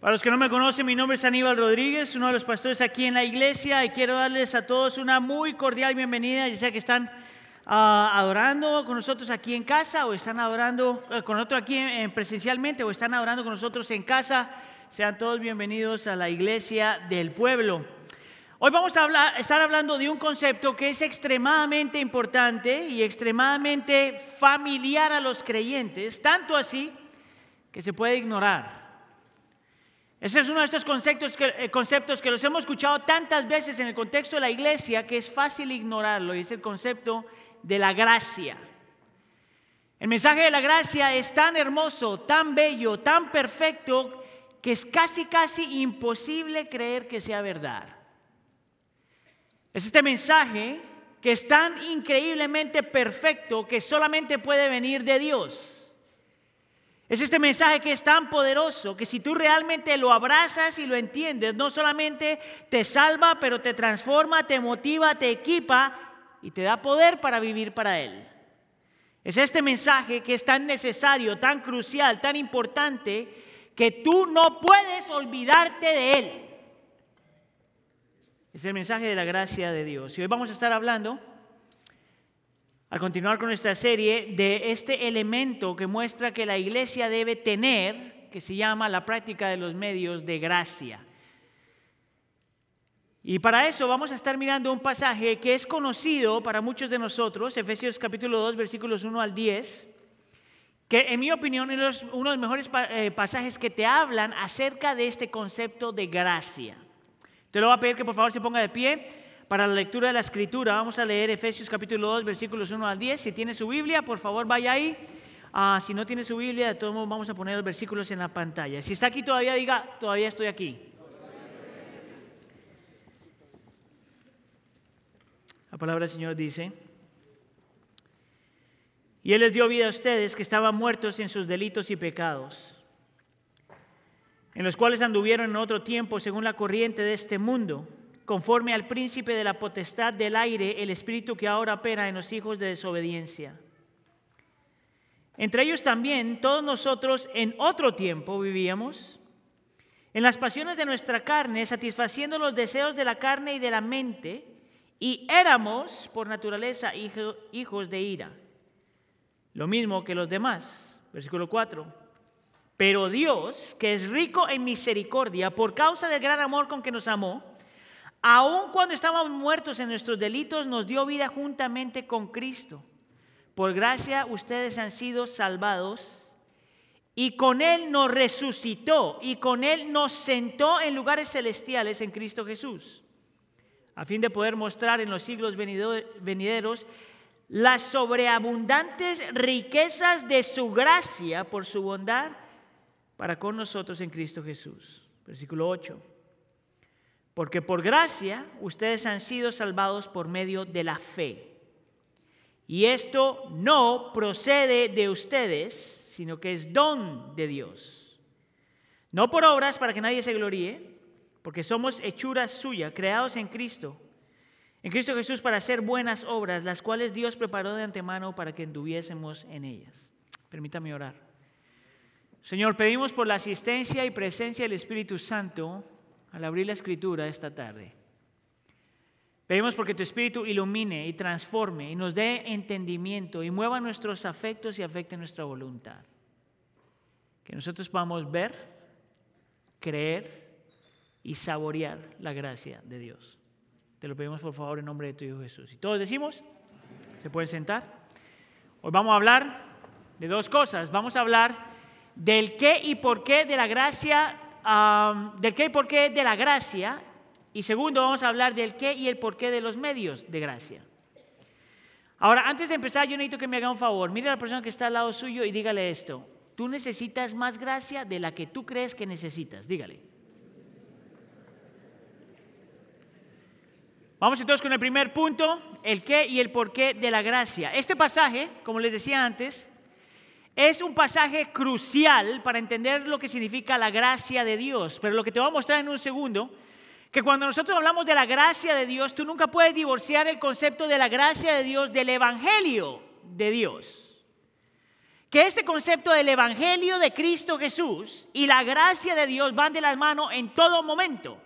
Para los que no me conocen, mi nombre es Aníbal Rodríguez, uno de los pastores aquí en la iglesia y quiero darles a todos una muy cordial bienvenida, ya sea que están ah, adorando con nosotros aquí en casa o están adorando eh, con nosotros aquí en, presencialmente o están adorando con nosotros en casa, sean todos bienvenidos a la iglesia del pueblo. Hoy vamos a estar hablando de un concepto que es extremadamente importante y extremadamente familiar a los creyentes, tanto así que se puede ignorar. Ese es uno de estos conceptos que, eh, conceptos que los hemos escuchado tantas veces en el contexto de la iglesia que es fácil ignorarlo y es el concepto de la gracia. El mensaje de la gracia es tan hermoso, tan bello, tan perfecto que es casi, casi imposible creer que sea verdad. Es este mensaje que es tan increíblemente perfecto que solamente puede venir de Dios. Es este mensaje que es tan poderoso que si tú realmente lo abrazas y lo entiendes, no solamente te salva, pero te transforma, te motiva, te equipa y te da poder para vivir para Él. Es este mensaje que es tan necesario, tan crucial, tan importante, que tú no puedes olvidarte de Él. Es el mensaje de la gracia de Dios. Y hoy vamos a estar hablando al continuar con esta serie, de este elemento que muestra que la iglesia debe tener, que se llama la práctica de los medios de gracia. Y para eso vamos a estar mirando un pasaje que es conocido para muchos de nosotros, Efesios capítulo 2, versículos 1 al 10, que en mi opinión es uno de los mejores eh, pasajes que te hablan acerca de este concepto de gracia. Te lo voy a pedir que por favor se ponga de pie para la lectura de la escritura. Vamos a leer Efesios capítulo 2, versículos 1 al 10. Si tiene su Biblia, por favor vaya ahí. Ah, si no tiene su Biblia, de todos modos vamos a poner los versículos en la pantalla. Si está aquí todavía, diga, todavía estoy aquí. La palabra del Señor dice, y Él les dio vida a ustedes que estaban muertos en sus delitos y pecados, en los cuales anduvieron en otro tiempo según la corriente de este mundo conforme al príncipe de la potestad del aire, el espíritu que ahora opera en los hijos de desobediencia. Entre ellos también todos nosotros en otro tiempo vivíamos, en las pasiones de nuestra carne, satisfaciendo los deseos de la carne y de la mente, y éramos por naturaleza hijos de ira, lo mismo que los demás. Versículo 4. Pero Dios, que es rico en misericordia, por causa del gran amor con que nos amó, Aun cuando estábamos muertos en nuestros delitos, nos dio vida juntamente con Cristo. Por gracia ustedes han sido salvados y con Él nos resucitó y con Él nos sentó en lugares celestiales en Cristo Jesús, a fin de poder mostrar en los siglos venideros las sobreabundantes riquezas de su gracia por su bondad para con nosotros en Cristo Jesús. Versículo 8 porque por gracia ustedes han sido salvados por medio de la fe. Y esto no procede de ustedes, sino que es don de Dios. No por obras para que nadie se gloríe, porque somos hechura suya, creados en Cristo, en Cristo Jesús para hacer buenas obras, las cuales Dios preparó de antemano para que anduviésemos en ellas. Permítame orar. Señor, pedimos por la asistencia y presencia del Espíritu Santo al abrir la escritura esta tarde. Pedimos porque tu Espíritu ilumine y transforme y nos dé entendimiento y mueva nuestros afectos y afecte nuestra voluntad. Que nosotros podamos ver, creer y saborear la gracia de Dios. Te lo pedimos por favor en nombre de tu Hijo Jesús. Y todos decimos, ¿se pueden sentar? Hoy vamos a hablar de dos cosas. Vamos a hablar del qué y por qué de la gracia del qué y por qué de la gracia. Y segundo, vamos a hablar del qué y el por qué de los medios de gracia. Ahora, antes de empezar, yo necesito que me haga un favor. Mire a la persona que está al lado suyo y dígale esto. Tú necesitas más gracia de la que tú crees que necesitas. Dígale. Vamos entonces con el primer punto, el qué y el por qué de la gracia. Este pasaje, como les decía antes, es un pasaje crucial para entender lo que significa la gracia de Dios, pero lo que te voy a mostrar en un segundo, que cuando nosotros hablamos de la gracia de Dios, tú nunca puedes divorciar el concepto de la gracia de Dios del Evangelio de Dios. que este concepto del Evangelio de Cristo Jesús y la gracia de Dios van de las manos en todo momento.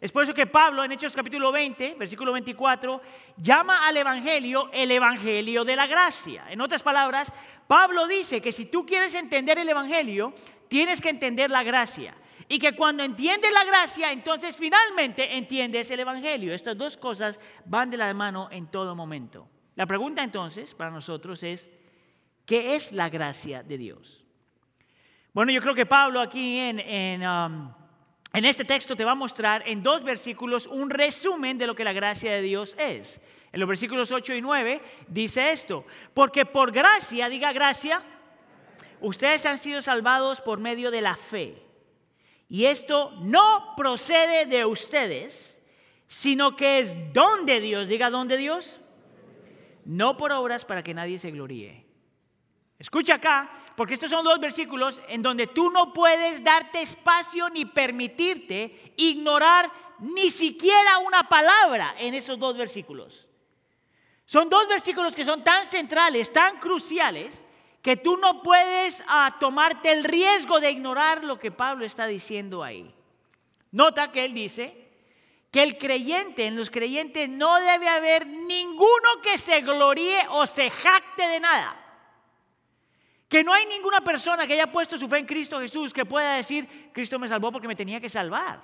Es por eso que Pablo en Hechos capítulo 20, versículo 24, llama al Evangelio el Evangelio de la gracia. En otras palabras, Pablo dice que si tú quieres entender el Evangelio, tienes que entender la gracia. Y que cuando entiendes la gracia, entonces finalmente entiendes el Evangelio. Estas dos cosas van de la mano en todo momento. La pregunta entonces para nosotros es, ¿qué es la gracia de Dios? Bueno, yo creo que Pablo aquí en, um, en este texto te va a mostrar en dos versículos un resumen de lo que la gracia de Dios es. En los versículos 8 y 9 dice esto, porque por gracia, diga gracia, ustedes han sido salvados por medio de la fe. Y esto no procede de ustedes, sino que es don de Dios. Diga don de Dios. No por obras para que nadie se gloríe. Escucha acá, porque estos son dos versículos en donde tú no puedes darte espacio ni permitirte ignorar ni siquiera una palabra en esos dos versículos. Son dos versículos que son tan centrales, tan cruciales, que tú no puedes ah, tomarte el riesgo de ignorar lo que Pablo está diciendo ahí. Nota que él dice que el creyente, en los creyentes no debe haber ninguno que se gloríe o se jacte de nada. Que no hay ninguna persona que haya puesto su fe en Cristo Jesús que pueda decir, Cristo me salvó porque me tenía que salvar.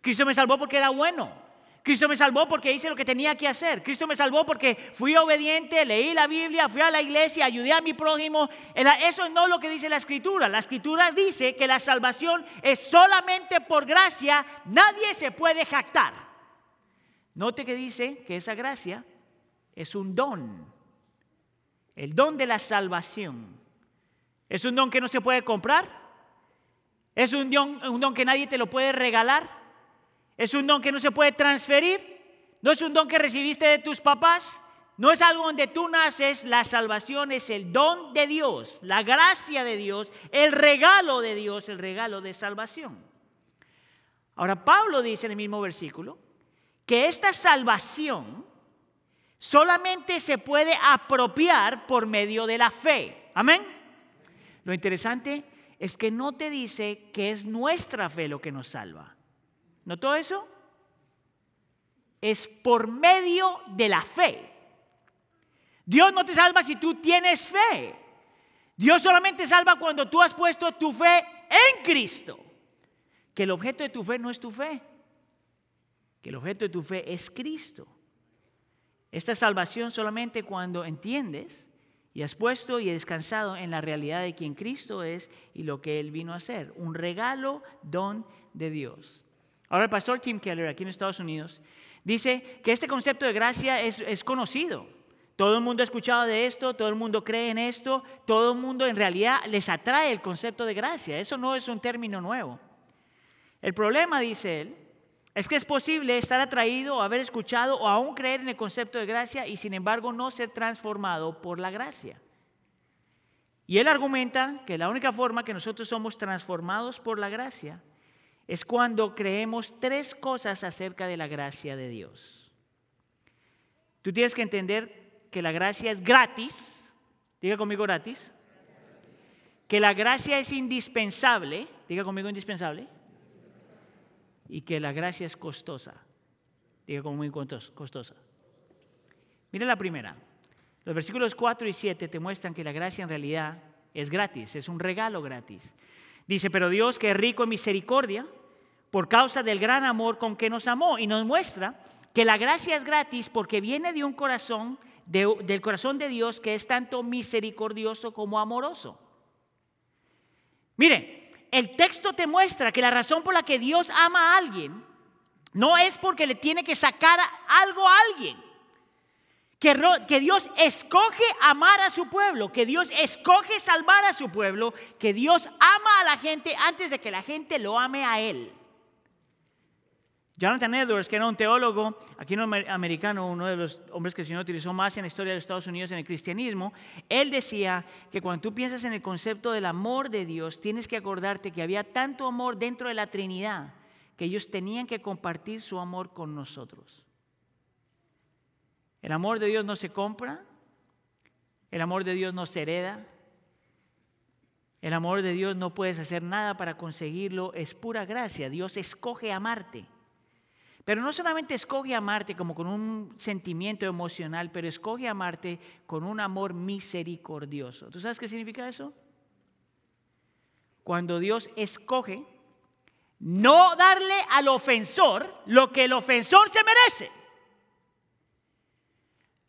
Cristo me salvó porque era bueno. Cristo me salvó porque hice lo que tenía que hacer. Cristo me salvó porque fui obediente, leí la Biblia, fui a la iglesia, ayudé a mi prójimo. Eso no lo que dice la escritura. La escritura dice que la salvación es solamente por gracia. Nadie se puede jactar. Note que dice que esa gracia es un don. El don de la salvación. Es un don que no se puede comprar. Es un don, un don que nadie te lo puede regalar. Es un don que no se puede transferir. No es un don que recibiste de tus papás. No es algo donde tú naces. La salvación es el don de Dios, la gracia de Dios, el regalo de Dios, el regalo de salvación. Ahora Pablo dice en el mismo versículo que esta salvación solamente se puede apropiar por medio de la fe. Amén. Lo interesante es que no te dice que es nuestra fe lo que nos salva. ¿Notó eso? Es por medio de la fe. Dios no te salva si tú tienes fe. Dios solamente salva cuando tú has puesto tu fe en Cristo. Que el objeto de tu fe no es tu fe. Que el objeto de tu fe es Cristo. Esta salvación solamente cuando entiendes y has puesto y descansado en la realidad de quien Cristo es y lo que Él vino a hacer. Un regalo, don de Dios. Ahora el pastor Tim Keller aquí en Estados Unidos dice que este concepto de gracia es, conocido. Todo el mundo ha escuchado de esto, todo el mundo cree en esto, todo el mundo en realidad les atrae el concepto de gracia. Eso no es un término nuevo. El problema, dice él, es que es posible estar atraído haber escuchado o aún creer en el concepto de gracia y sin embargo no ser transformado por la gracia. Y él argumenta que la única forma que nosotros somos transformados por la gracia es cuando creemos tres cosas acerca de la gracia de Dios. Tú tienes que entender que la gracia es gratis, diga conmigo gratis, que la gracia es indispensable, diga conmigo indispensable, y que la gracia es costosa, diga conmigo costosa. Mira la primera. Los versículos 4 y 7 te muestran que la gracia en realidad es gratis, es un regalo gratis. Dice, pero Dios que es rico en misericordia, por causa del gran amor con que nos amó y nos muestra que la gracia es gratis porque viene de un corazón, del corazón de Dios que es tanto misericordioso como amoroso. Mire, el texto te muestra que la razón por la que Dios ama a alguien no es porque le tiene que sacar algo a alguien. Que, Dios escoge amar a su pueblo, que Dios escoge salvar a su pueblo, que Dios ama a la gente antes de que la gente lo ame a Él. Jonathan Edwards, que era un teólogo aquí americano, uno de los hombres que el Señor utilizó más en la historia de Estados Unidos en el cristianismo, él decía que cuando tú piensas en el concepto del amor de Dios, tienes que acordarte que había tanto amor dentro de la Trinidad que ellos tenían que compartir su amor con nosotros. El amor de Dios no se compra, el amor de Dios no se hereda, El amor de Dios no puedes hacer nada para conseguirlo, es pura gracia. Dios escoge amarte. Pero no solamente escoge amarte como con un sentimiento emocional, pero escoge amarte con un amor misericordioso. ¿Tú sabes qué significa eso? Cuando Dios escoge no darle al ofensor lo que el ofensor se merece.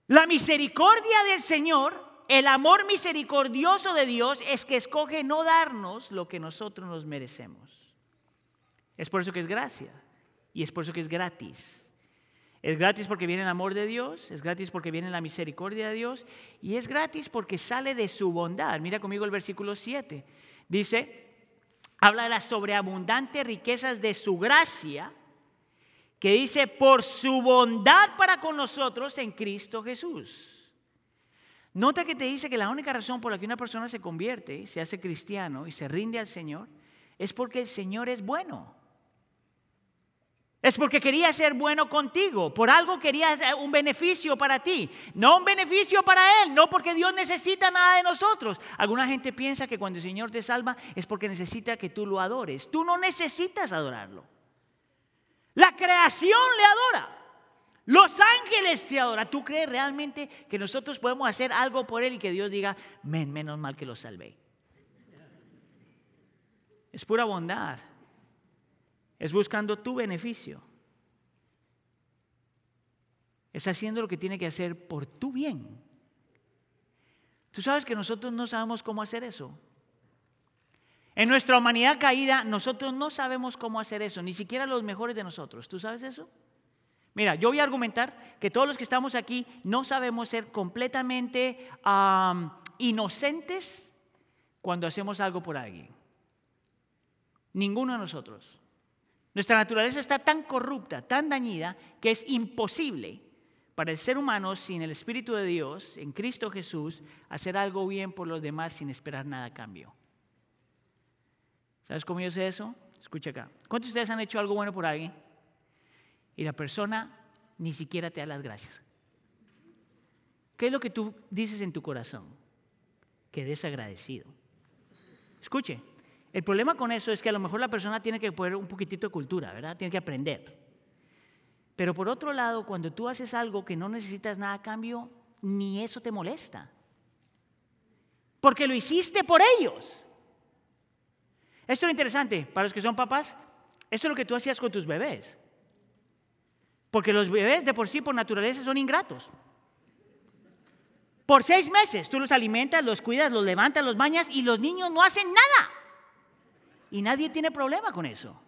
La misericordia del Señor el amor misericordioso de Dios es que escoge no darnos lo que nosotros nos merecemos. Es por eso que es gracia y es por eso que es gratis. Es gratis porque viene el amor de Dios, es gratis porque viene la misericordia de Dios y es gratis porque sale de su bondad. Mira conmigo el versículo 7. Dice, habla de las sobreabundantes riquezas de su gracia, que dice, por su bondad para con nosotros en Cristo Jesús. Nota que te dice que la única razón por la que una persona se convierte, se hace cristiano y se rinde al Señor, es porque el Señor es bueno. Es porque quería ser bueno contigo, por algo quería un beneficio para ti, no un beneficio para Él, no porque Dios necesita nada de nosotros. Alguna gente piensa que cuando el Señor te salva es porque necesita que tú lo adores. Tú no necesitas adorarlo. La creación le adora. Los ángeles te adoran. ¿Tú crees realmente que nosotros podemos hacer algo por Él y que Dios diga, men, menos mal que lo salvé? Es pura bondad. Es buscando tu beneficio. Es haciendo lo que tiene que hacer por tu bien. Tú sabes que nosotros no sabemos cómo hacer eso. En nuestra humanidad caída, nosotros no sabemos cómo hacer eso, ni siquiera los mejores de nosotros. ¿Tú sabes eso? Mira, yo voy a argumentar que todos los que estamos aquí no sabemos ser completamente inocentes cuando hacemos algo por alguien. Ninguno de nosotros. Nuestra naturaleza está tan corrupta, tan dañida, que es imposible para el ser humano sin el Espíritu de Dios, en Cristo Jesús, hacer algo bien por los demás sin esperar nada a cambio. ¿Sabes cómo yo sé eso? Escucha acá. ¿Cuántos de ustedes han hecho algo bueno por alguien? y la persona ni siquiera te da las gracias. ¿Qué es lo que tú dices en tu corazón? Que desagradecido. Escuche, el problema con eso es que a lo mejor la persona tiene que poner un poquitito de cultura, ¿verdad? Tiene que aprender. Pero por otro lado, cuando tú haces algo que no necesitas nada a cambio, ni eso te molesta. Porque lo hiciste por ellos. Esto es interesante para los que son papás. Esto es lo que tú hacías con tus bebés. Porque los bebés de por sí, por naturaleza, son ingratos. Por seis meses tú los alimentas, los cuidas, los levantas, los bañas y los niños no hacen nada. Y nadie tiene problema con eso.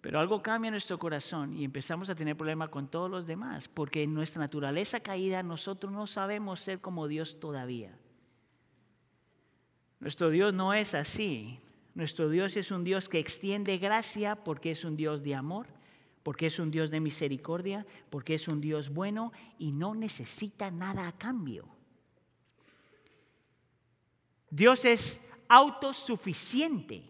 Pero algo cambia en nuestro corazón y empezamos a tener problema con todos los demás, porque en nuestra naturaleza caída nosotros no sabemos ser como Dios todavía. Nuestro Dios no es así. Nuestro Dios es un Dios que extiende gracia porque es un Dios de amor porque es un Dios de misericordia, porque es un Dios bueno y no necesita nada a cambio. Dios es autosuficiente,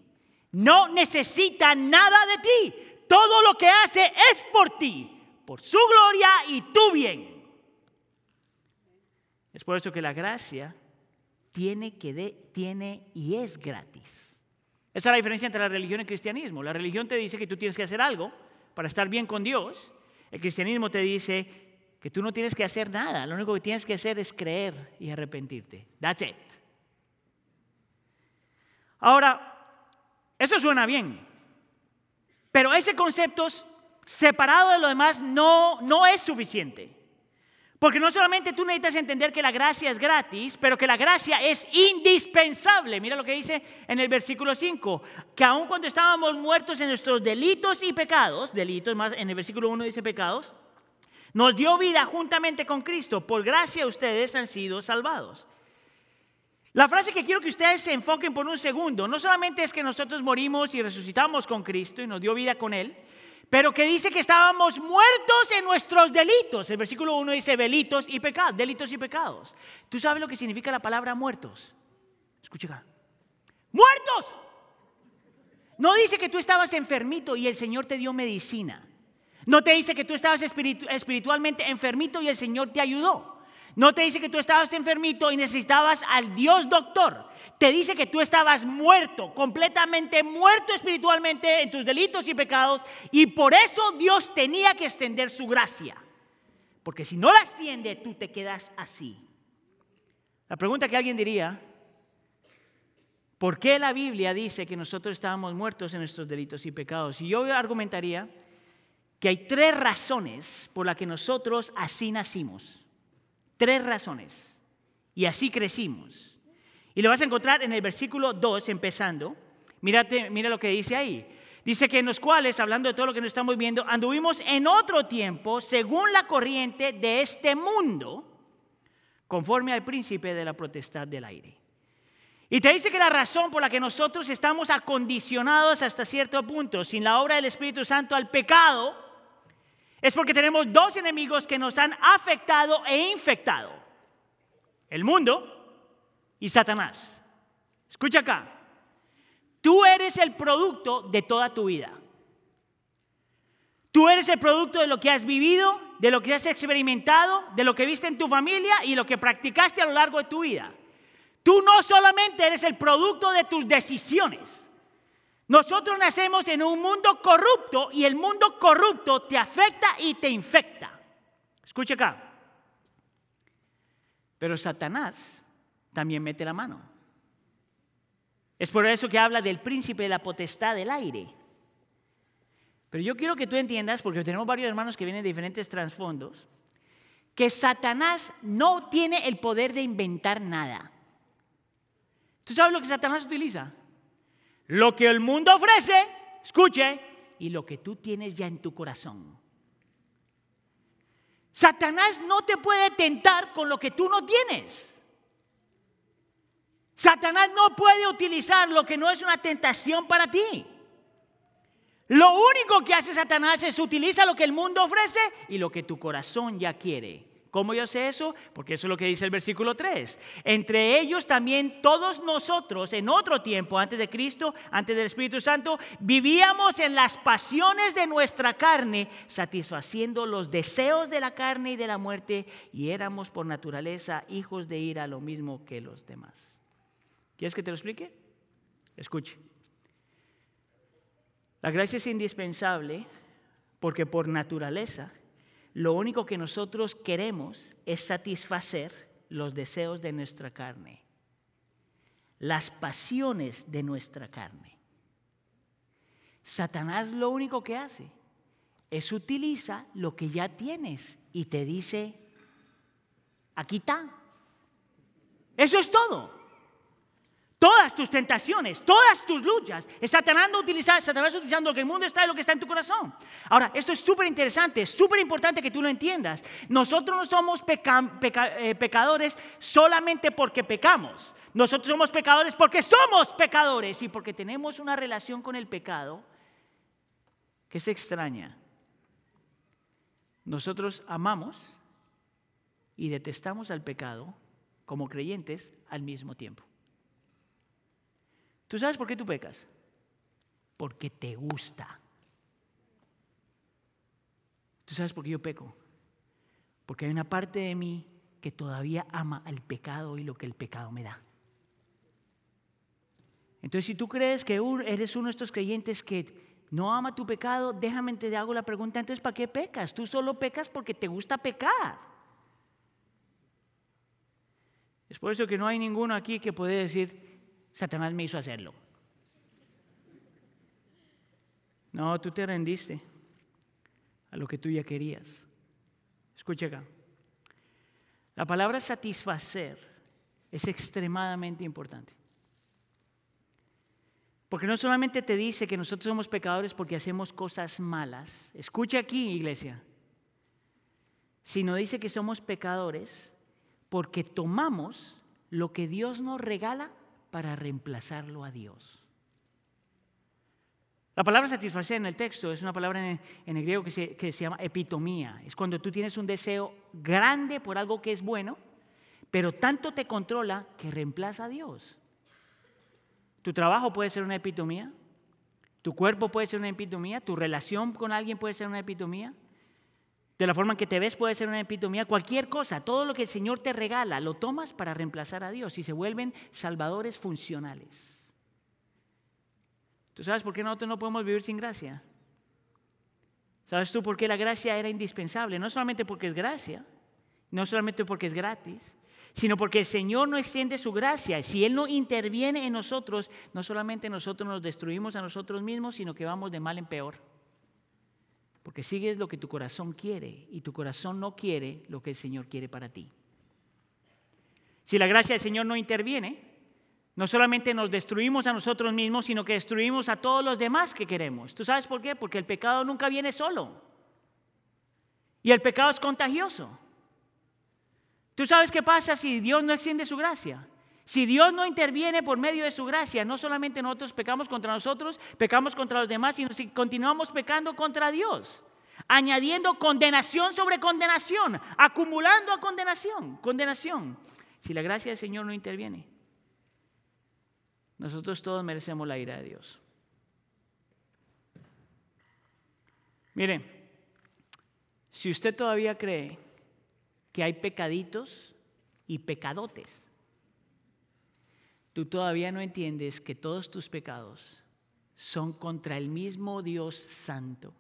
no necesita nada de ti, todo lo que hace es por ti, por su gloria y tu bien. Es por eso que la gracia tiene, que de, tiene y es gratis. Esa es la diferencia entre la religión y el cristianismo. La religión te dice que tú tienes que hacer algo, para estar bien con Dios, el cristianismo te dice que tú no tienes que hacer nada, lo único que tienes que hacer es creer y arrepentirte. That's it. Ahora, eso suena bien, pero ese concepto separado de lo demás no, no es suficiente. Porque no solamente tú necesitas entender que la gracia es gratis, pero que la gracia es indispensable. Mira lo que dice en el versículo 5, que aun cuando estábamos muertos en nuestros delitos y pecados, delitos más, en el versículo 1 dice pecados, nos dio vida juntamente con Cristo. Por gracia ustedes han sido salvados. La frase que quiero que ustedes se enfoquen por un segundo, no solamente es que nosotros morimos y resucitamos con Cristo y nos dio vida con Él, pero que dice que estábamos muertos en nuestros delitos. El versículo 1 dice delitos y pecados, delitos y pecados. ¿Tú sabes lo que significa la palabra muertos? Escucha acá. ¡Muertos! No dice que tú estabas enfermito y el Señor te dio medicina. No te dice que tú estabas espiritualmente enfermito y el Señor te ayudó. No te dice que tú estabas enfermito y necesitabas al Dios doctor. Te dice que tú estabas muerto, completamente muerto espiritualmente en tus delitos y pecados. Y por eso Dios tenía que extender su gracia. Porque si no la extiende, tú te quedas así. La pregunta que alguien diría, ¿por qué la Biblia dice que nosotros estábamos muertos en nuestros delitos y pecados? Y yo argumentaría que hay tres razones por las que nosotros así nacimos. Tres razones. Y así crecimos. Y lo vas a encontrar en el versículo 2, empezando. Mírate, mira lo que dice ahí. Dice que en los cuales, hablando de todo lo que nos estamos viendo, anduvimos en otro tiempo según la corriente de este mundo, conforme al príncipe de la potestad del aire. Y te dice que la razón por la que nosotros estamos acondicionados hasta cierto punto, sin la obra del Espíritu Santo, al pecado, es porque tenemos dos enemigos que nos han afectado e infectado. El mundo y Satanás. Escucha acá. Tú eres el producto de toda tu vida. Tú eres el producto de lo que has vivido, de lo que has experimentado, de lo que viste en tu familia y lo que practicaste a lo largo de tu vida. Tú no solamente eres el producto de tus decisiones. Nosotros nacemos en un mundo corrupto y el mundo corrupto te afecta y te infecta. Escucha acá. Pero Satanás también mete la mano. Es por eso que habla del príncipe de la potestad del aire. Pero yo quiero que tú entiendas, porque tenemos varios hermanos que vienen de diferentes trasfondos, que Satanás no tiene el poder de inventar nada. ¿Tú sabes lo que Satanás utiliza? Lo que el mundo ofrece, escuche, y lo que tú tienes ya en tu corazón. Satanás no te puede tentar con lo que tú no tienes. Satanás no puede utilizar lo que no es una tentación para ti. Lo único que hace Satanás es utiliza lo que el mundo ofrece y lo que tu corazón ya quiere. ¿Cómo yo sé eso? Porque eso es lo que dice el versículo 3. Entre ellos también todos nosotros en otro tiempo, antes de Cristo, antes del Espíritu Santo, vivíamos en las pasiones de nuestra carne, satisfaciendo los deseos de la carne y de la muerte, y éramos por naturaleza hijos de ira, lo mismo que los demás. ¿Quieres que te lo explique? Escuche. La gracia es indispensable porque por naturaleza lo único que nosotros queremos es satisfacer los deseos de nuestra carne, las pasiones de nuestra carne. Satanás lo único que hace es utiliza lo que ya tienes y te dice, aquí está. Eso es todo. Todas tus tentaciones, todas tus luchas, Satanás, utilizando, Satanás utilizando lo que el mundo está y lo que está en tu corazón. Ahora, esto es súper interesante, súper importante que tú lo entiendas. Nosotros no somos eh, pecadores solamente porque pecamos. Nosotros somos pecadores porque somos pecadores y porque tenemos una relación con el pecado que es extraña. Nosotros amamos y detestamos al pecado como creyentes al mismo tiempo. ¿Tú sabes por qué tú pecas? Porque te gusta. ¿Tú sabes por qué yo peco? Porque hay una parte de mí que todavía ama al pecado y lo que el pecado me da. Entonces, si tú crees que eres uno de estos creyentes que no ama tu pecado, déjame te hago la pregunta, entonces, ¿para qué pecas? Tú solo pecas porque te gusta pecar. Es por eso que no hay ninguno aquí que puede decir, Satanás me hizo hacerlo. No, tú te rendiste a lo que tú ya querías. Escucha acá. La palabra satisfacer es extremadamente importante. Porque no solamente te dice que nosotros somos pecadores porque hacemos cosas malas. Escucha aquí, iglesia. Sino dice que somos pecadores porque tomamos lo que Dios nos regala para reemplazarlo a Dios. La palabra satisfacer en el texto es una palabra en, el griego que se, que se llama epitomía. Es cuando tú tienes un deseo grande por algo que es bueno, pero tanto te controla que reemplaza a Dios. Tu trabajo puede ser una epitomía, tu cuerpo puede ser una epitomía, tu relación con alguien puede ser una epitomía, De la forma en que te ves puede ser una epitomía, cualquier cosa, todo lo que el Señor te regala, lo tomas para reemplazar a Dios y se vuelven salvadores funcionales. ¿Tú sabes por qué nosotros no podemos vivir sin gracia? ¿Sabes tú por qué la gracia era indispensable? No solamente porque es gracia, no solamente porque es gratis, sino porque el Señor no extiende su gracia. Si Él no interviene en nosotros, no solamente nosotros nos destruimos a nosotros mismos, sino que vamos de mal en peor. Porque sigues lo que tu corazón quiere y tu corazón no quiere lo que el Señor quiere para ti. Si la gracia del Señor no interviene, no solamente nos destruimos a nosotros mismos, sino que destruimos a todos los demás que queremos. ¿Tú sabes por qué? Porque el pecado nunca viene solo. Y el pecado es contagioso. ¿Tú sabes qué pasa si Dios no extiende su gracia? Si Dios no interviene por medio de su gracia, no solamente nosotros pecamos contra nosotros, pecamos contra los demás, sino si continuamos pecando contra Dios, añadiendo condenación sobre condenación, acumulando a condenación, condenación. Si la gracia del Señor no interviene, nosotros todos merecemos la ira de Dios. Mire, si usted todavía cree que hay pecaditos y pecadotes, tú todavía no entiendes que todos tus pecados son contra el mismo Dios santo,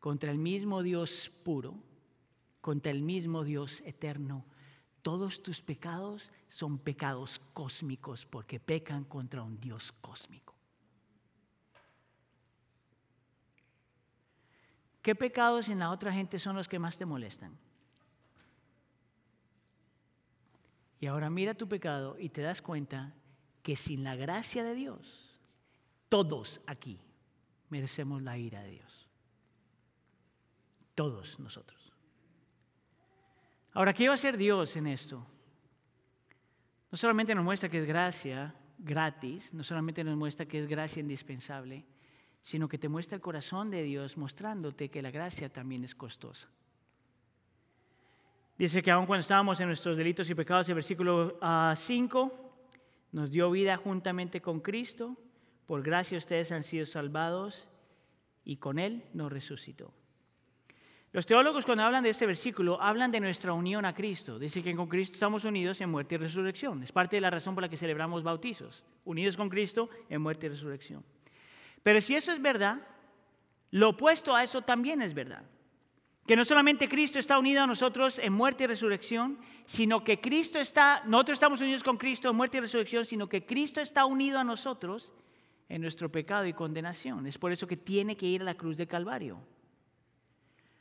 contra el mismo Dios puro, contra el mismo Dios eterno. Todos tus pecados son pecados cósmicos porque pecan contra un Dios cósmico. ¿Qué pecados en la otra gente son los que más te molestan? Y ahora mira tu pecado y te das cuenta que sin la gracia de Dios, todos aquí merecemos la ira de Dios. Todos nosotros. Ahora, ¿qué va a hacer Dios en esto? No solamente nos muestra que es gracia gratis, no solamente nos muestra que es gracia indispensable, sino que te muestra el corazón de Dios mostrándote que la gracia también es costosa. Dice que aun cuando estábamos en nuestros delitos y pecados, el versículo 5, ah, nos dio vida juntamente con Cristo, por gracia ustedes han sido salvados y con Él nos resucitó. Los teólogos cuando hablan de este versículo hablan de nuestra unión a Cristo. Dice que con Cristo estamos unidos en muerte y resurrección. Es parte de la razón por la que celebramos bautizos. Unidos con Cristo en muerte y resurrección. Pero si eso es verdad, lo opuesto a eso también es verdad. Que no solamente Cristo está unido a nosotros en muerte y resurrección, sino que Cristo está, nosotros estamos unidos con Cristo en muerte y resurrección, sino que Cristo está unido a nosotros en nuestro pecado y condenación. Es por eso que tiene que ir a la cruz de Calvario.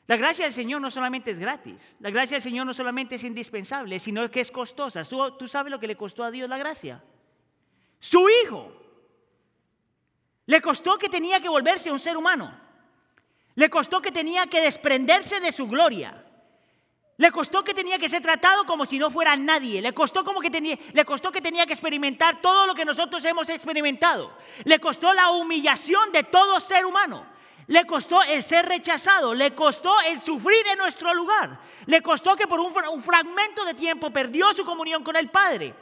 La gracia del Señor no solamente es gratis, la gracia del Señor no solamente es indispensable, sino que es costosa. ¿Tú, sabes lo que le costó a Dios la gracia? Su Hijo. Le costó que tenía que volverse un ser humano. Le costó que tenía que desprenderse de su gloria. Le costó que tenía que ser tratado como si no fuera nadie. Le costó, como que tenía, le costó que tenía que experimentar todo lo que nosotros hemos experimentado. Le costó la humillación de todo ser humano. Le costó el ser rechazado. Le costó el sufrir en nuestro lugar. Le costó que por un, un fragmento de tiempo perdió su comunión con el Padre.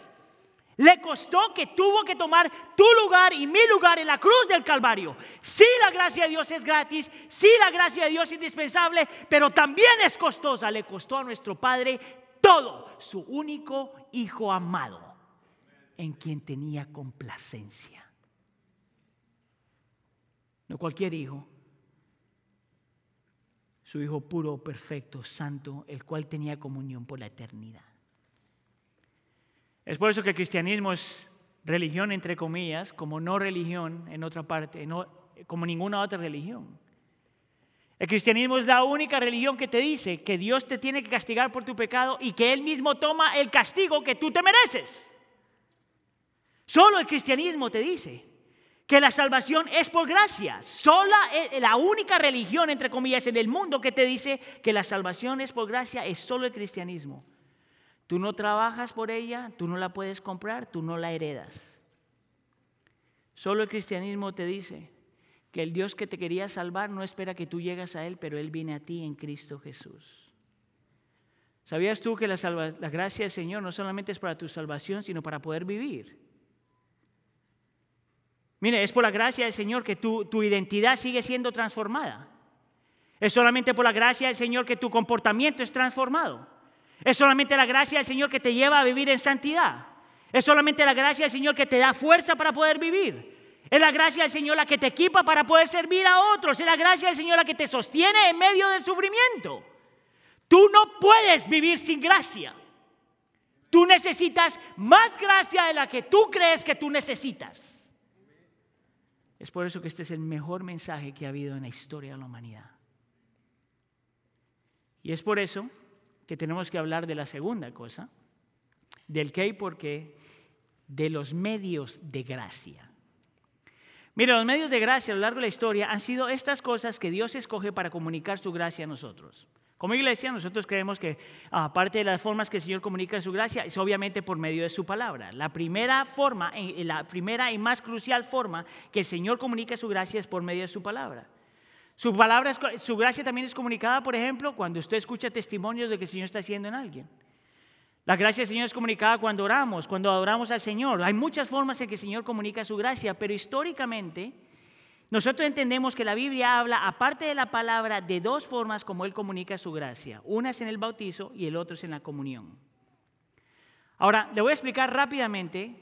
Le costó que tuvo que tomar tu lugar y mi lugar en la cruz del Calvario. Sí, la gracia de Dios es gratis, sí, la gracia de Dios es indispensable, pero también es costosa. Le costó a nuestro Padre todo, su único Hijo amado, en quien tenía complacencia. No cualquier hijo, su Hijo puro, perfecto, santo, el cual tenía comunión por la eternidad. Es por eso que el cristianismo es religión, entre comillas, como no religión en otra parte, no, como ninguna otra religión. El cristianismo es la única religión que te dice que Dios te tiene que castigar por tu pecado y que Él mismo toma el castigo que tú te mereces. Solo el cristianismo te dice que la salvación es por gracia. Sola, eh, la única religión, entre comillas, en el mundo que te dice que la salvación es por gracia es solo el cristianismo. Tú no trabajas por ella, tú no la puedes comprar, tú no la heredas. Solo el cristianismo te dice que el Dios que te quería salvar no espera que tú llegues a Él, pero Él viene a ti en Cristo Jesús. ¿Sabías tú que la, gracia del Señor no solamente es para tu salvación, sino para poder vivir? Mire, es por la gracia del Señor que tu identidad sigue siendo transformada. Es solamente por la gracia del Señor que tu comportamiento es transformado. Es solamente la gracia del Señor que te lleva a vivir en santidad. Es solamente la gracia del Señor que te da fuerza para poder vivir. Es la gracia del Señor la que te equipa para poder servir a otros. Es la gracia del Señor la que te sostiene en medio del sufrimiento. Tú no puedes vivir sin gracia. Tú necesitas más gracia de la que tú crees que tú necesitas. Es por eso que este es el mejor mensaje que ha habido en la historia de la humanidad. Y es por eso que tenemos que hablar de la segunda cosa, del qué y por qué, de los medios de gracia. Mira, los medios de gracia a lo largo de la historia han sido estas cosas que Dios escoge para comunicar su gracia a nosotros. Como iglesia, nosotros creemos que aparte de las formas que el Señor comunica su gracia, es obviamente por medio de su palabra. La primera forma, eh, la primera y más crucial forma que el Señor comunica su gracia es por medio de su palabra. Su palabra, su gracia también es comunicada, por ejemplo, cuando usted escucha testimonios de que el Señor está haciendo en alguien. La gracia del Señor es comunicada cuando oramos, cuando adoramos al Señor. Hay muchas formas en que el Señor comunica su gracia, pero históricamente nosotros entendemos que la Biblia habla, aparte de la palabra, de dos formas como Él comunica su gracia. Una es en el bautizo y el otro es en la comunión. Ahora, le voy a explicar rápidamente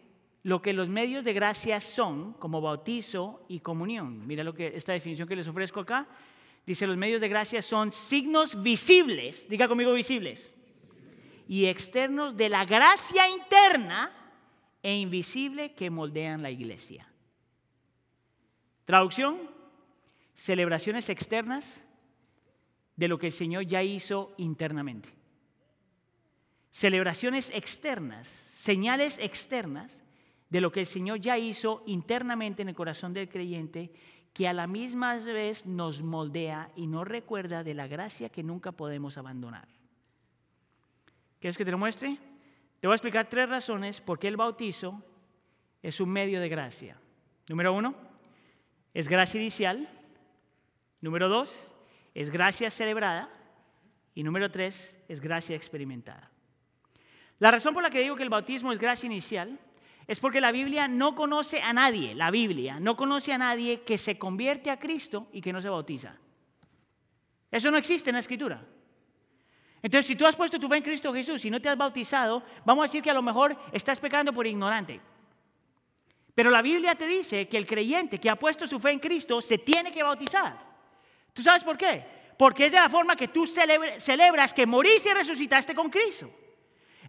lo que los medios de gracia son, como bautizo y comunión. Mira lo que esta definición que les ofrezco acá. Dice, los medios de gracia son signos visibles, diga conmigo visibles, y externos de la gracia interna e invisible que moldean la iglesia. Traducción, celebraciones externas de lo que el Señor ya hizo internamente. Celebraciones externas, señales externas de lo que el Señor ya hizo internamente en el corazón del creyente, que a la misma vez nos moldea y nos recuerda de la gracia que nunca podemos abandonar. ¿Quieres que te lo muestre? Te voy a explicar tres razones por qué el bautizo es un medio de gracia. Número uno, es gracia inicial. Número dos, es gracia celebrada. Y número tres, es gracia experimentada. La razón por la que digo que el bautismo es gracia inicial es porque la Biblia no conoce a nadie, la Biblia no conoce a nadie que se convierte a Cristo y que no se bautiza. Eso no existe en la Escritura. Entonces, si tú has puesto tu fe en Cristo Jesús y no te has bautizado, vamos a decir que a lo mejor estás pecando por ignorante. Pero la Biblia te dice que el creyente que ha puesto su fe en Cristo se tiene que bautizar. ¿Tú sabes por qué? Porque es de la forma que tú celebras que moriste y resucitaste con Cristo.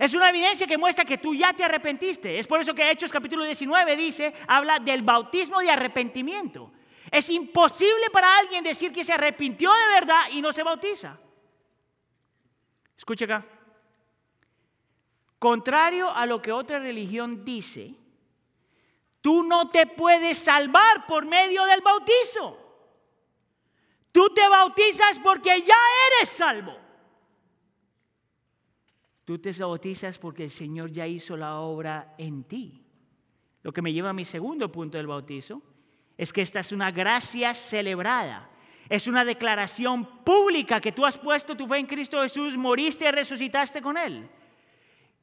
Es una evidencia que muestra que tú ya te arrepentiste. Es por eso que Hechos capítulo 19 dice, habla del bautismo de arrepentimiento. Es imposible para alguien decir que se arrepintió de verdad y no se bautiza. Escucha acá. Contrario a lo que otra religión dice, Tú no te puedes salvar por medio del bautizo. Tú te bautizas porque ya eres salvo. Tú te bautizas porque el Señor ya hizo la obra en ti. Lo que me lleva a mi segundo punto del bautizo es que esta es una gracia celebrada. Es una declaración pública que tú has puesto tu fe en Cristo Jesús, moriste y resucitaste con Él.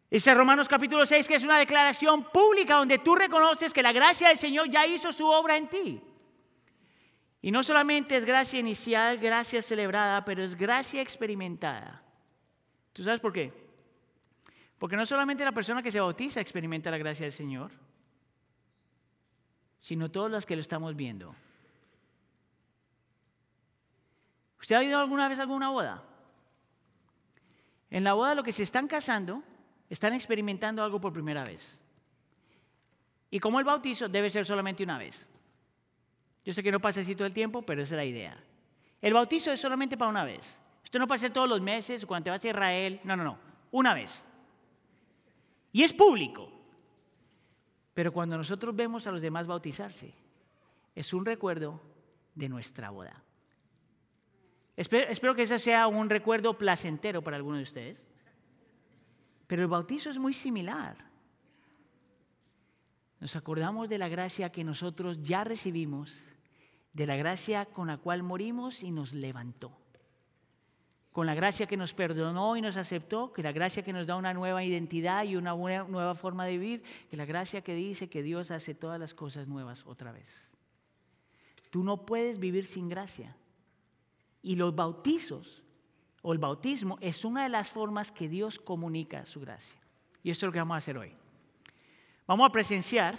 Dice Romanos capítulo 6 que es una declaración pública donde tú reconoces que la gracia del Señor ya hizo su obra en ti. Y no solamente es gracia inicial, gracia celebrada, pero es gracia experimentada. ¿Tú sabes por qué? Porque no solamente la persona que se bautiza experimenta la gracia del Señor, sino todos los que lo estamos viendo. ¿Usted ha ido alguna vez a alguna boda? En la boda lo que se están casando están experimentando algo por primera vez. Y como el bautizo debe ser solamente una vez. Yo sé que no pasa así todo el tiempo, pero esa es la idea. El bautizo es solamente para una vez. Esto no pasa todos los meses, cuando te vas a Israel. No, no, no. Una vez. Y es público. Pero cuando nosotros vemos a los demás bautizarse, es un recuerdo de nuestra boda. Espero, que ese sea un recuerdo placentero para algunos de ustedes. Pero el bautizo es muy similar. Nos acordamos de la gracia que nosotros ya recibimos, de la gracia con la cual morimos y nos levantó. Con la gracia que nos perdonó y nos aceptó, que la gracia que nos da una nueva identidad y una nueva forma de vivir, que la gracia que dice que Dios hace todas las cosas nuevas otra vez. Tú no puedes vivir sin gracia. Y los bautizos o el bautismo es una de las formas que Dios comunica su gracia. Y eso es lo que vamos a hacer hoy. Vamos a presenciar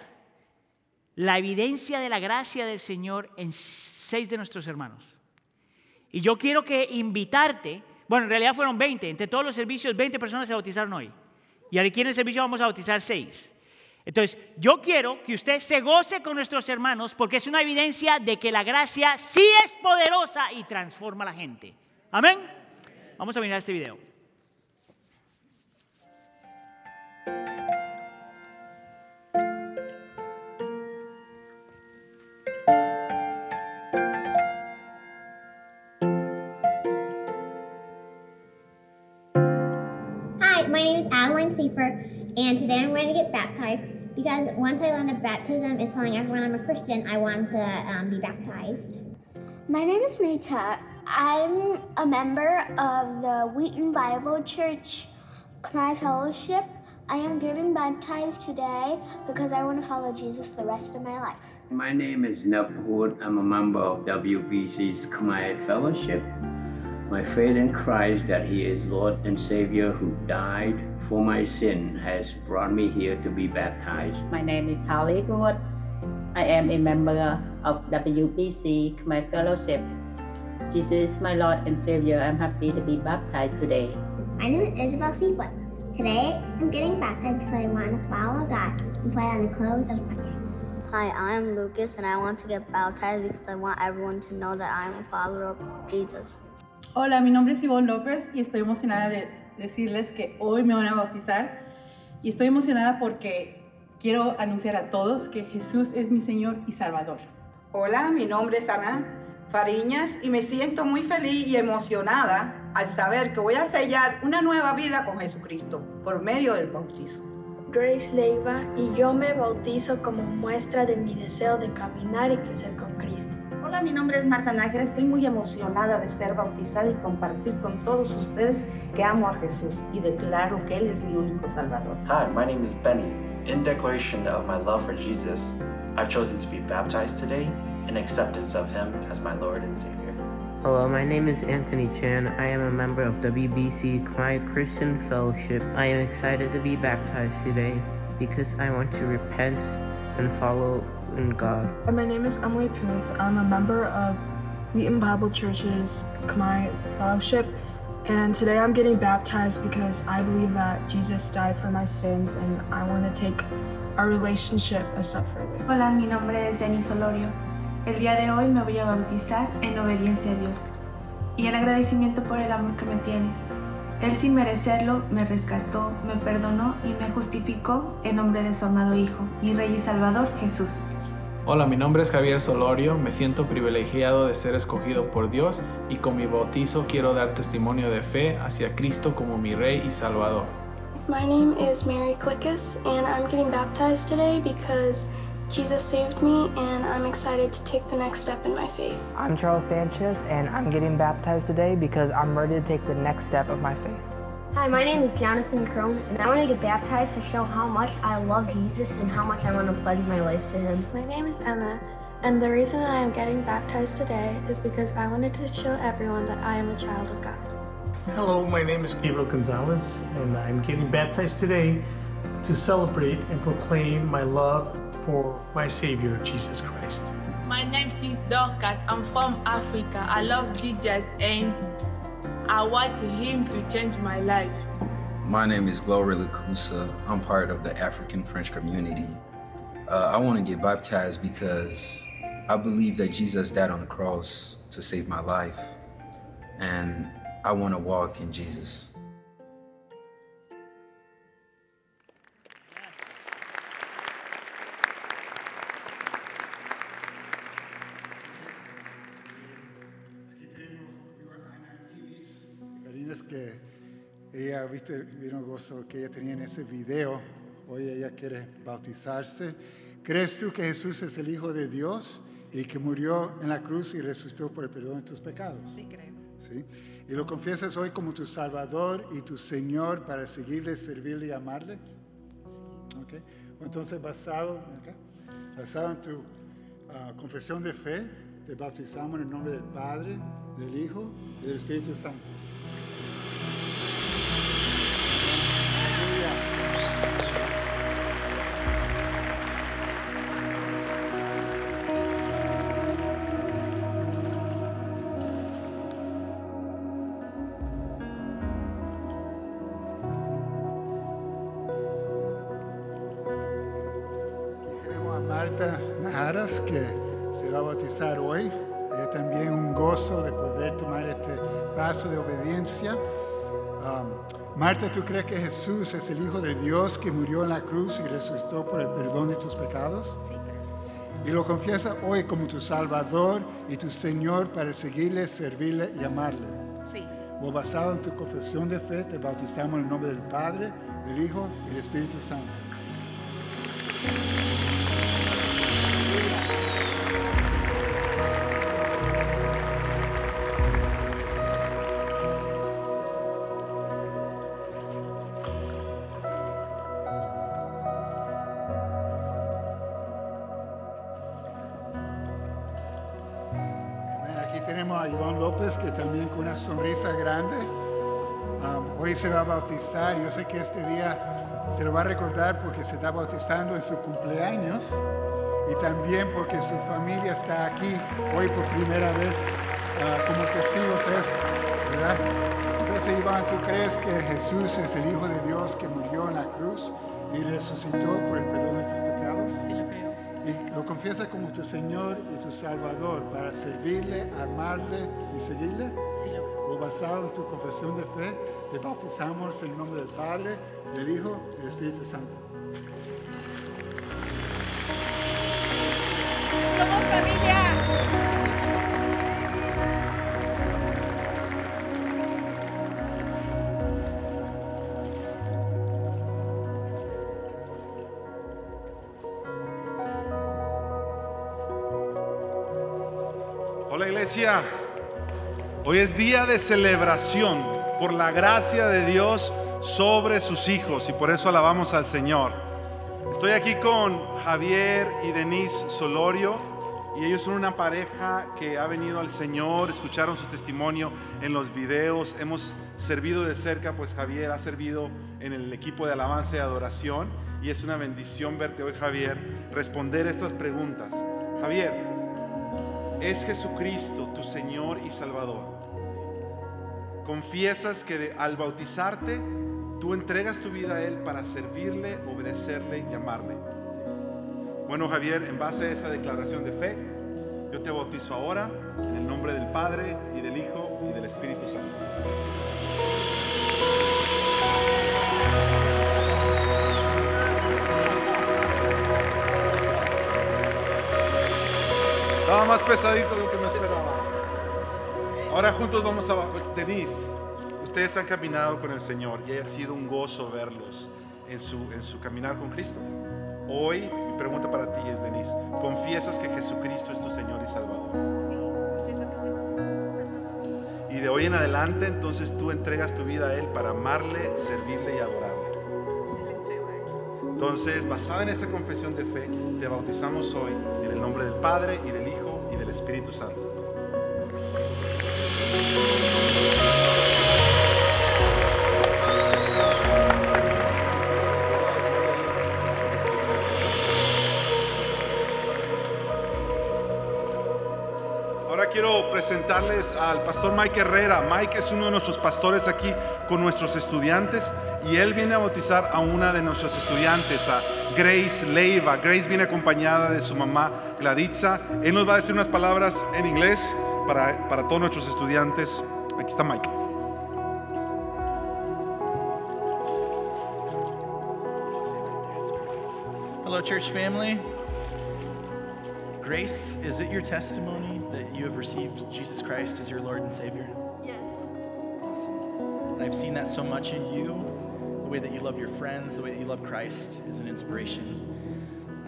la evidencia de la gracia del Señor en seis de nuestros hermanos. Y yo quiero que invitarte, bueno, en realidad fueron 20, entre todos los servicios 20 personas se bautizaron hoy. Y aquí en el servicio vamos a bautizar seis. Entonces, yo quiero que usted se goce con nuestros hermanos porque es una evidencia de que la gracia sí es poderosa y transforma a la gente. Amén. Vamos a mirar este video. Today I'm going to get baptized because once I learned that baptism is telling everyone I'm a Christian, I want to um, be baptized. My name is Rita. I'm a member of the Wheaton Bible Church Khmer Fellowship. I am getting baptized today because I want to follow Jesus the rest of my life. My name is Nep Wood. I'm a member of WBC's Khmer Fellowship. My faith in Christ that He is Lord and Savior who died for my sin has brought me here to be baptized. My name is Holly Good. I am a member of WBC Khmer Fellowship. Jesus is my Lord and Savior. I'm happy to be baptized today. My name is Isabel Seafoot. Today I'm getting baptized because I want to follow God and put on the clothes of Christ. Hi, I'm Lucas and I want to get baptized because I want everyone to know that I'm a follower of Jesus. Hola, mi nombre es Ivonne López y estoy emocionada de decirles que hoy me van a bautizar. Y estoy emocionada porque quiero anunciar a todos que Jesús es mi Señor y Salvador. Hola, mi nombre es Ana Fariñas y me siento muy feliz y emocionada al saber que voy a sellar una nueva vida con Jesucristo por medio del bautizo. Grace Leiva y yo me bautizo como muestra de mi deseo de caminar y crecer con Cristo. Hola, mi nombre es Marta Nájera, estoy muy emocionada de ser bautizada y compartir con todos ustedes que amo a Jesús y declaro que Él es mi único Salvador. Hi, my name is Benny. In declaration of my love for Jesus, I've chosen to be baptized today in acceptance of Him as my Lord and Savior. Hello, my name is Anthony Chan. I am a member of WBC Khmer Christian Fellowship. I am excited to be baptized today because I want to repent and follow in God. My name is Emily Puth. I'm a member of Wheaton Bible Church's Khmer Fellowship. And today I'm getting baptized because I believe that Jesus died for my sins and I want to take our relationship a step further. Hola, mi nombre es Denis Olorio. El día de hoy me voy a bautizar en obediencia a Dios y en agradecimiento por el amor que me tiene. Él sin merecerlo me rescató, me perdonó y me justificó en nombre de su amado Hijo, mi Rey y Salvador Jesús. Hola, mi nombre es Javier Solorio, me siento privilegiado de ser escogido por Dios y con mi bautizo quiero dar testimonio de fe hacia Cristo como mi Rey y Salvador. My name is Mary Clickus and I'm getting baptized today because Jesus saved me and I'm excited to take the next step in my faith. I'm Charles Sanchez and I'm getting baptized today because I'm ready to take the next step of my faith. Hi, my name is Jonathan Crone, and I want to get baptized to show how much I love Jesus and how much I want to pledge my life to Him. My name is Emma, and the reason I am getting baptized today is because I wanted to show everyone that I am a child of God. Hello, my name is Gabriel Gonzalez, and I'm getting baptized today to celebrate and proclaim my love for my Savior, Jesus Christ. My name is Dorcas. I'm from Africa. I love Jesus and I want him to change my life. My name is Gloria Lucusa. I'm part of the African French community. Uh, I want to get baptized because I believe that Jesus died on the cross to save my life. And I want to walk in Jesus. Viste, vino gozo que ella tenía en ese video. Hoy ella quiere bautizarse. ¿Crees tú que Jesús es el Hijo de Dios y que murió en la cruz y resucitó por el perdón de tus pecados? Sí, creo. ¿Sí? ¿Y lo confiesas hoy como tu Salvador y tu Señor para seguirle, servirle y amarle? Sí. Okay. Entonces, basado, basado en tu uh, confesión de fe, te bautizamos en el nombre del Padre, del Hijo y del Espíritu Santo. Marta, ¿tú crees que Jesús es el Hijo de Dios que murió en la cruz y resucitó por el perdón de tus pecados? Sí, Y lo confiesa hoy como tu Salvador y tu Señor para seguirle, servirle y amarle. sí. O basado en tu confesión de fe, te bautizamos en el nombre del Padre, del Hijo y del Espíritu Santo. Que también con una sonrisa grande. hoy se va a bautizar. Yo sé que este día se lo va a recordar porque se está bautizando en su cumpleaños y también porque su familia está aquí hoy por primera vez ah, como testigos esto, ¿verdad? Entonces, Iván, ¿tú crees que Jesús es el Hijo de Dios que murió en la cruz y resucitó por el perdón confiesas como tu Señor y tu Salvador para servirle, amarle y seguirle? Sí, O basado en tu confesión de fe, te bautizamos en el nombre del Padre, del Hijo y del Espíritu Santo. Hoy es día de celebración por la gracia de Dios sobre sus hijos y por eso alabamos al Señor. Estoy aquí con Javier y Denise Solorio y ellos son una pareja que ha venido al Señor, escucharon su testimonio en los videos, hemos servido de cerca, pues Javier ha servido en el equipo de alabanza y adoración y es una bendición verte hoy Javier responder estas preguntas. Javier, ¿es Jesucristo tu Señor y Salvador? ¿Confiesas que al bautizarte tú entregas tu vida a Él para servirle, obedecerle y amarle? Bueno Javier, en base a esa declaración de fe, yo te bautizo ahora en el nombre del Padre y del Hijo y del Espíritu Santo. Estaba más pesadito de lo que me esperaba. Ahora juntos vamos a... Denise, ustedes han caminado con el Señor y ha sido un gozo verlos en su, en su caminar con Cristo. Hoy mi pregunta para ti es, Denise, ¿confiesas que Jesucristo es tu Señor y Salvador? Y de hoy en adelante entonces tú entregas tu vida a Él para amarle, servirle y adorarle. Entonces, basada en esa confesión de fe, te bautizamos hoy en el nombre del Padre y del Hijo y del Espíritu Santo. Ahora quiero presentarles al pastor Mike Herrera. Mike es uno de nuestros pastores aquí con nuestros estudiantes y él viene a bautizar a una de nuestras estudiantes, a Grace Leiva. Grace viene acompañada de su mamá Gladitza. Él nos va a decir unas palabras en inglés para, para todos nuestros estudiantes. Aquí está Mike. Hello, church family. Grace, is it your testimony that you have received Jesus Christ as your Lord and Savior? Yes. Awesome. And I've seen that so much in you. The way that you love your friends, the way that you love Christ is an inspiration.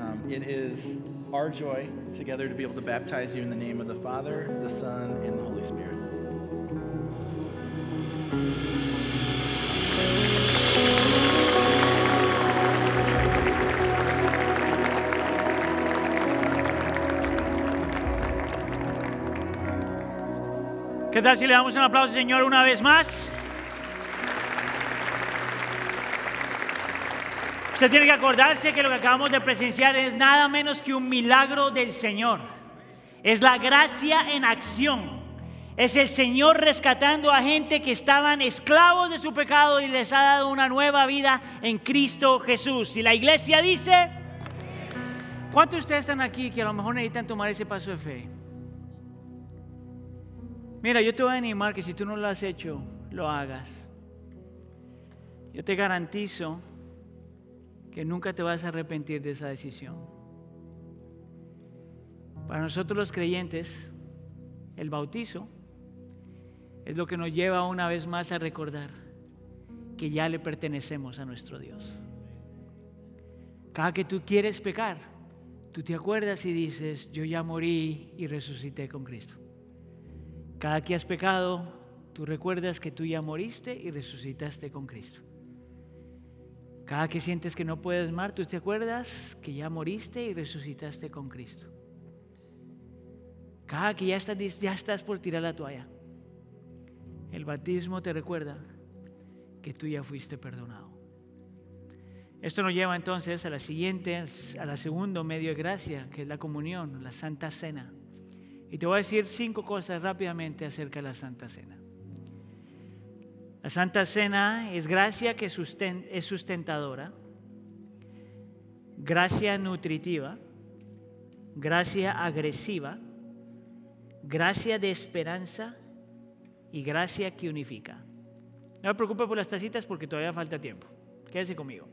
Um, it is our joy together to be able to baptize you in the name of the Father, the Son, and the Holy Spirit. ¿Qué tal si le damos un aplauso, Señor, una vez más? Usted tiene que acordarse que lo que acabamos de presenciar es nada menos que un milagro del Señor. Es la gracia en acción. Es el Señor rescatando a gente que estaban esclavos de su pecado y les ha dado una nueva vida en Cristo Jesús. Y la iglesia dice, ¿cuántos de ustedes están aquí que a lo mejor necesitan tomar ese paso de fe? Mira, yo te voy a animar que si tú no lo has hecho, lo hagas. Yo te garantizo que nunca te vas a arrepentir de esa decisión. Para nosotros los creyentes, el bautizo es lo que nos lleva una vez más a recordar que ya le pertenecemos a nuestro Dios. Cada que tú quieres pecar, tú te acuerdas y dices, yo ya morí y resucité con Cristo. Cada que has pecado, tú recuerdas que tú ya moriste y resucitaste con Cristo. Cada que sientes que no puedes más, tú te acuerdas que ya moriste y resucitaste con Cristo. Cada que ya estás, ya estás por tirar la toalla, el bautismo te recuerda que tú ya fuiste perdonado. Esto nos lleva entonces a la siguiente, a la segundo medio de gracia, que es la comunión, la Santa Cena. Y te voy a decir cinco cosas rápidamente acerca de la Santa Cena. La Santa Cena es gracia que es sustentadora, gracia nutritiva, gracia agresiva, gracia de esperanza y gracia que unifica. No me preocupe por las tacitas porque todavía falta tiempo. Quédese conmigo.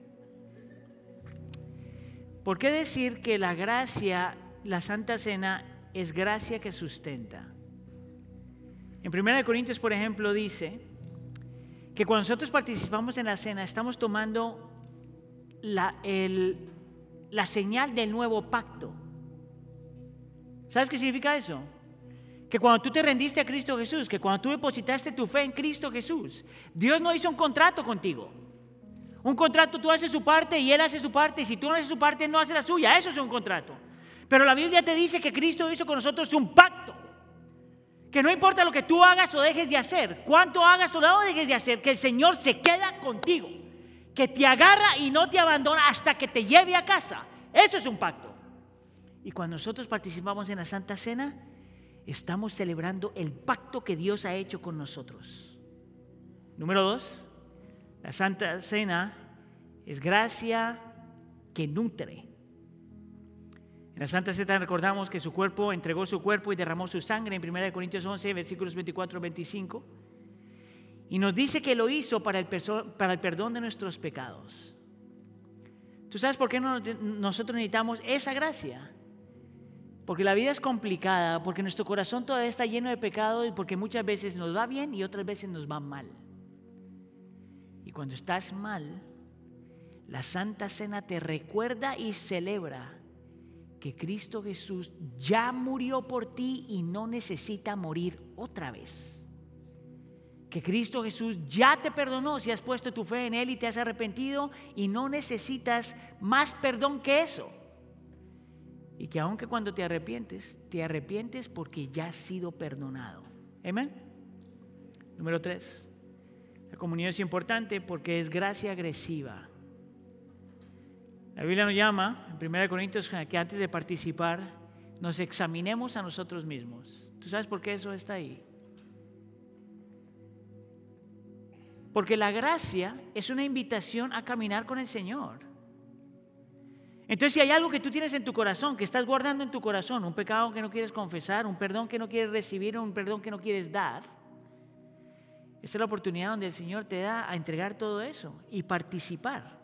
¿Por qué decir que la gracia, la Santa Cena, es gracia que sustenta? En 1 Corintios, por ejemplo, dice que cuando nosotros participamos en la cena estamos tomando la, la señal del nuevo pacto. ¿Sabes qué significa eso? Que cuando tú te rendiste a Cristo Jesús, que cuando tú depositaste tu fe en Cristo Jesús, Dios no hizo un contrato contigo. Un contrato tú haces su parte y Él hace su parte, y si tú no haces su parte, no hace la suya. Eso es un contrato. Pero la Biblia te dice que Cristo hizo con nosotros un pacto. Que no importa lo que tú hagas o dejes de hacer, cuánto hagas o no dejes de hacer, que el Señor se queda contigo, que te agarra y no te abandona hasta que te lleve a casa. Eso es un pacto. Y cuando nosotros participamos en la Santa Cena, estamos celebrando el pacto que Dios ha hecho con nosotros. Número dos, la Santa Cena es gracia que nutre. En la Santa Cena recordamos que su cuerpo entregó su cuerpo y derramó su sangre en 1 Corintios 11, versículos 24 25. Y nos dice que lo hizo para el, perdón de nuestros pecados. ¿Tú sabes por qué nosotros necesitamos esa gracia? Porque la vida es complicada, porque nuestro corazón todavía está lleno de pecado y porque muchas veces nos va bien y otras veces nos va mal. Y cuando estás mal, la Santa Cena te recuerda y celebra que Cristo Jesús ya murió por ti y no necesita morir otra vez. Que Cristo Jesús ya te perdonó si has puesto tu fe en Él y te has arrepentido y no necesitas más perdón que eso. Y que aunque cuando te arrepientes, te arrepientes porque ya has sido perdonado. Amén. Número tres. La comunión es importante porque es gracia agresiva. La Biblia nos llama, en 1 Corintios, que antes de participar nos examinemos a nosotros mismos. ¿Tú sabes por qué eso está ahí? Porque la gracia es una invitación a caminar con el Señor. Entonces, si hay algo que tú tienes en tu corazón, que estás guardando en tu corazón, un pecado que no quieres confesar, un perdón que no quieres recibir, un perdón que no quieres dar, esa es la oportunidad donde el Señor te da a entregar todo eso y participar.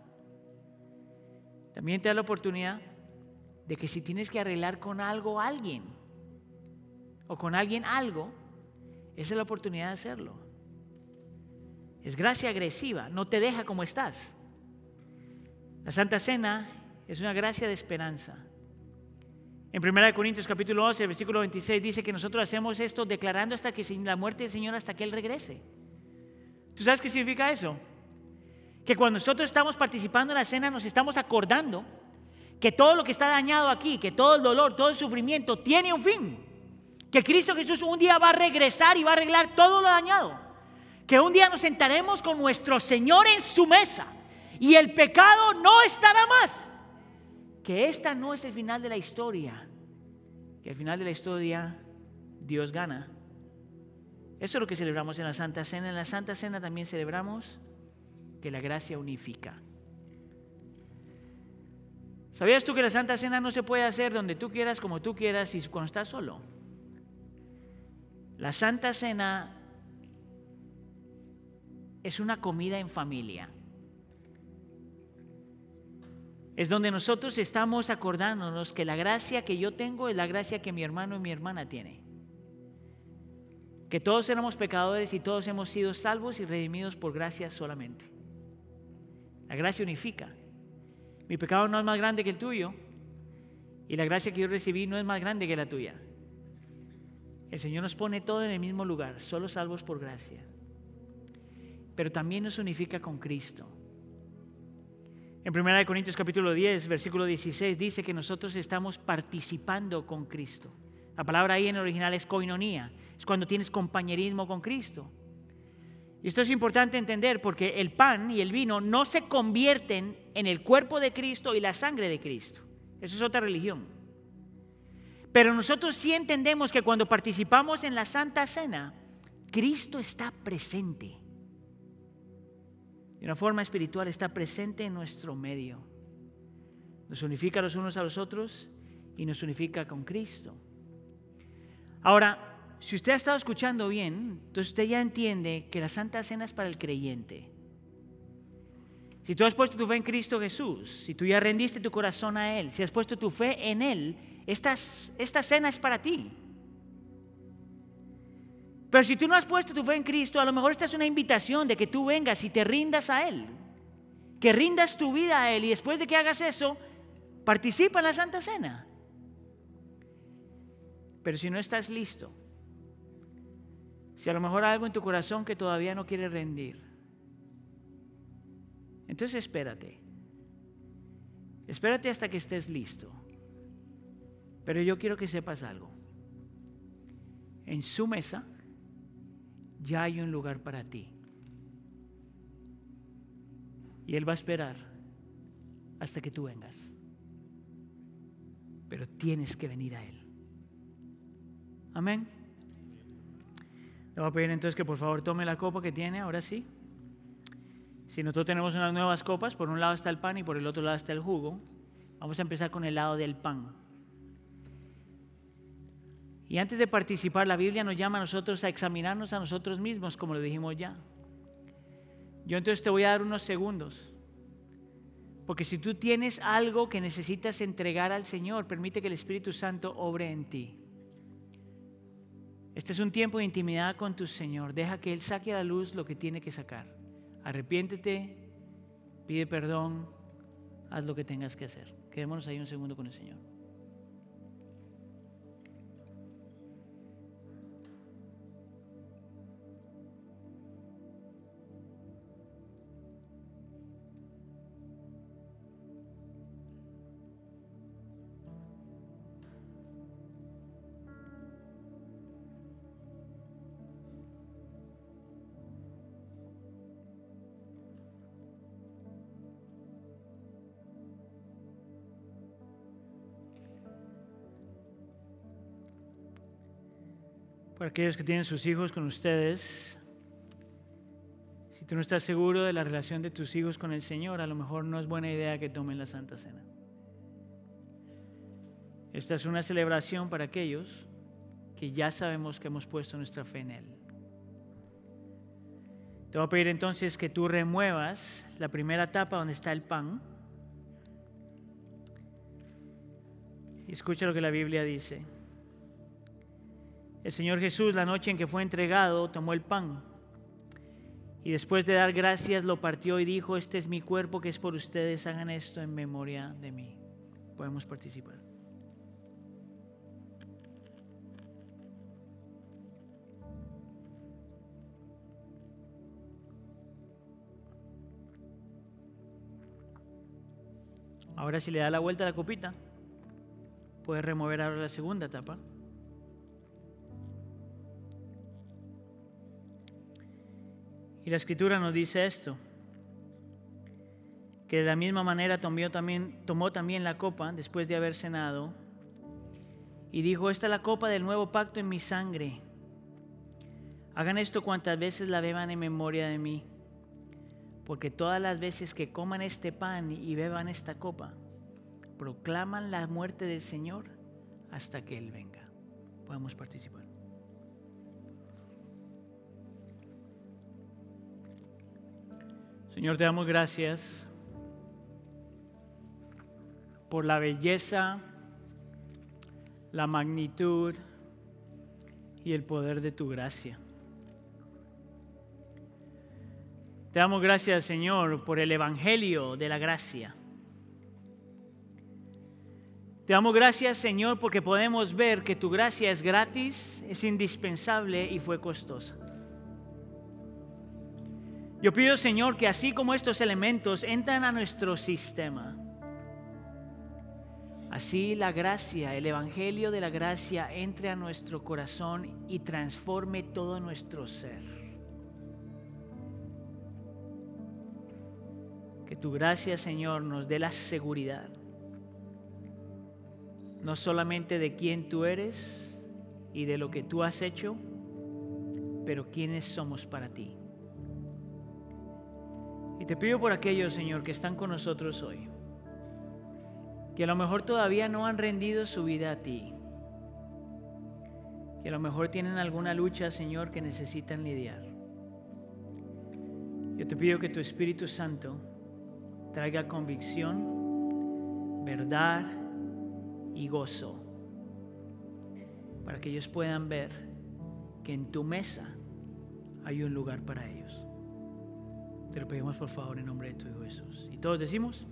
También te da la oportunidad de que si tienes que arreglar con algo alguien o con alguien algo, esa es la oportunidad de hacerlo. Es gracia agresiva, no te deja como estás. La Santa Cena es una gracia de esperanza. En 1 Corintios capítulo 11, versículo 26 dice que nosotros hacemos esto declarando hasta que la muerte del Señor hasta que Él regrese. ¿Tú sabes qué significa eso? Que cuando nosotros estamos participando en la cena nos estamos acordando que todo lo que está dañado aquí, que todo el dolor, todo el sufrimiento tiene un fin. Que Cristo Jesús un día va a regresar y va a arreglar todo lo dañado. Que un día nos sentaremos con nuestro Señor en su mesa y el pecado no estará más. Que esta no es el final de la historia. Que al final de la historia Dios gana. Eso es lo que celebramos en la Santa Cena. En la Santa Cena también celebramos que la gracia unifica. ¿Sabías tú que la Santa Cena no se puede hacer donde tú quieras, como tú quieras y cuando estás solo? La Santa Cena es una comida en familia. Es donde nosotros estamos acordándonos que la gracia que yo tengo es la gracia que mi hermano y mi hermana tiene. Que todos éramos pecadores y todos hemos sido salvos y redimidos por gracia solamente. La gracia unifica. Mi pecado no es más grande que el tuyo y la gracia que yo recibí no es más grande que la tuya. El Señor nos pone todo en el mismo lugar, solo salvos por gracia. Pero también nos unifica con Cristo. En 1 Corintios capítulo 10, versículo 16 dice que nosotros estamos participando con Cristo. La palabra ahí en el original es koinonía, es cuando tienes compañerismo con Cristo. Y esto es importante entender porque el pan y el vino no se convierten en el cuerpo de Cristo y la sangre de Cristo. Eso es otra religión. Pero nosotros sí entendemos que cuando participamos en la Santa Cena, Cristo está presente. De una forma espiritual está presente en nuestro medio. Nos unifica los unos a los otros y nos unifica con Cristo. Ahora, si usted ha estado escuchando bien, entonces usted ya entiende que la Santa Cena es para el creyente. Si tú has puesto tu fe en Cristo Jesús, si tú ya rendiste tu corazón a Él, si has puesto tu fe en Él, esta, esta cena es para ti. Pero si tú no has puesto tu fe en Cristo, a lo mejor esta es una invitación de que tú vengas y te rindas a Él. Que rindas tu vida a Él y después de que hagas eso, participa en la Santa Cena. Pero si no estás listo, si a lo mejor hay algo en tu corazón que todavía no quiere rendir, entonces espérate. Espérate hasta que estés listo. Pero yo quiero que sepas algo. En su mesa ya hay un lugar para ti. Y Él va a esperar hasta que tú vengas. Pero tienes que venir a Él. Amén. Le voy a pedir entonces que por favor tome la copa que tiene, ahora sí. Si nosotros tenemos unas nuevas copas, por un lado está el pan y por el otro lado está el jugo. Vamos a empezar con el lado del pan. Y antes de participar, la Biblia nos llama a nosotros a examinarnos a nosotros mismos, como lo dijimos ya. Yo entonces te voy a dar unos segundos. Porque si tú tienes algo que necesitas entregar al Señor, permite que el Espíritu Santo obre en ti. Este es un tiempo de intimidad con tu Señor. Deja que Él saque a la luz lo que tiene que sacar. Arrepiéntete, pide perdón, haz lo que tengas que hacer. Quedémonos ahí un segundo con el Señor. Para aquellos que tienen sus hijos con ustedes, si tú no estás seguro de la relación de tus hijos con el Señor, a lo mejor no es buena idea que tomen la Santa Cena. Esta es una celebración para aquellos que ya sabemos que hemos puesto nuestra fe en Él. Te voy a pedir entonces que tú remuevas la primera tapa donde está el pan. Y escucha lo que la Biblia dice. El Señor Jesús, la noche en que fue entregado, tomó el pan y después de dar gracias lo partió y dijo, este es mi cuerpo que es por ustedes, hagan esto en memoria de mí. Podemos participar. Ahora si le da la vuelta a la copita, puede remover ahora la segunda tapa. Y la escritura nos dice esto, que de la misma manera tomó también, tomó también la copa después de haber cenado y dijo, esta es la copa del nuevo pacto en mi sangre. Hagan esto cuantas veces la beban en memoria de mí, porque todas las veces que coman este pan y beban esta copa, proclaman la muerte del Señor hasta que Él venga. Podemos participar. Señor, te damos gracias por la belleza, la magnitud y el poder de tu gracia. Te damos gracias, Señor, por el Evangelio de la gracia. Te damos gracias, Señor, porque podemos ver que tu gracia es gratis, es indispensable y fue costosa. Yo pido, Señor, que así como estos elementos entran a nuestro sistema, así la gracia, el Evangelio de la gracia entre a nuestro corazón y transforme todo nuestro ser. Que tu gracia, Señor, nos dé la seguridad, no solamente de quién tú eres y de lo que tú has hecho, pero quiénes somos para ti. Y te pido por aquellos, Señor, que están con nosotros hoy, que a lo mejor todavía no han rendido su vida a ti, que a lo mejor tienen alguna lucha, Señor, que necesitan lidiar. Yo te pido que tu Espíritu Santo traiga convicción, verdad y gozo, para que ellos puedan ver que en tu mesa hay un lugar para ellos. Te lo pedimos por favor en nombre de tu Hijo Jesús. Y todos decimos...